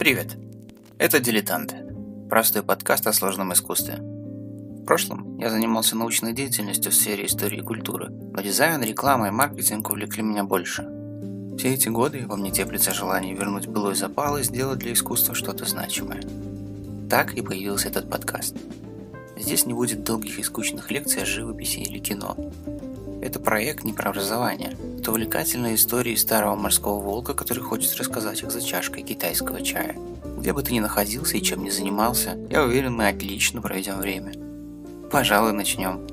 Привет! Это «Дилетанты» – простой подкаст о сложном искусстве. В прошлом я занимался научной деятельностью в сфере истории и культуры, но дизайн, реклама и маркетинг увлекли меня больше. Все эти годы во мне теплится желание вернуть былой запал и сделать для искусства что-то значимое. Так и появился этот подкаст. Здесь не будет долгих и скучных лекций о живописи или кино. Это проект не про образование, это увлекательная история старого морского волка, который хочет рассказать их за чашкой китайского чая. Где бы ты ни находился и чем ни занимался, я уверен, мы отлично проведем время. Пожалуй, начнем.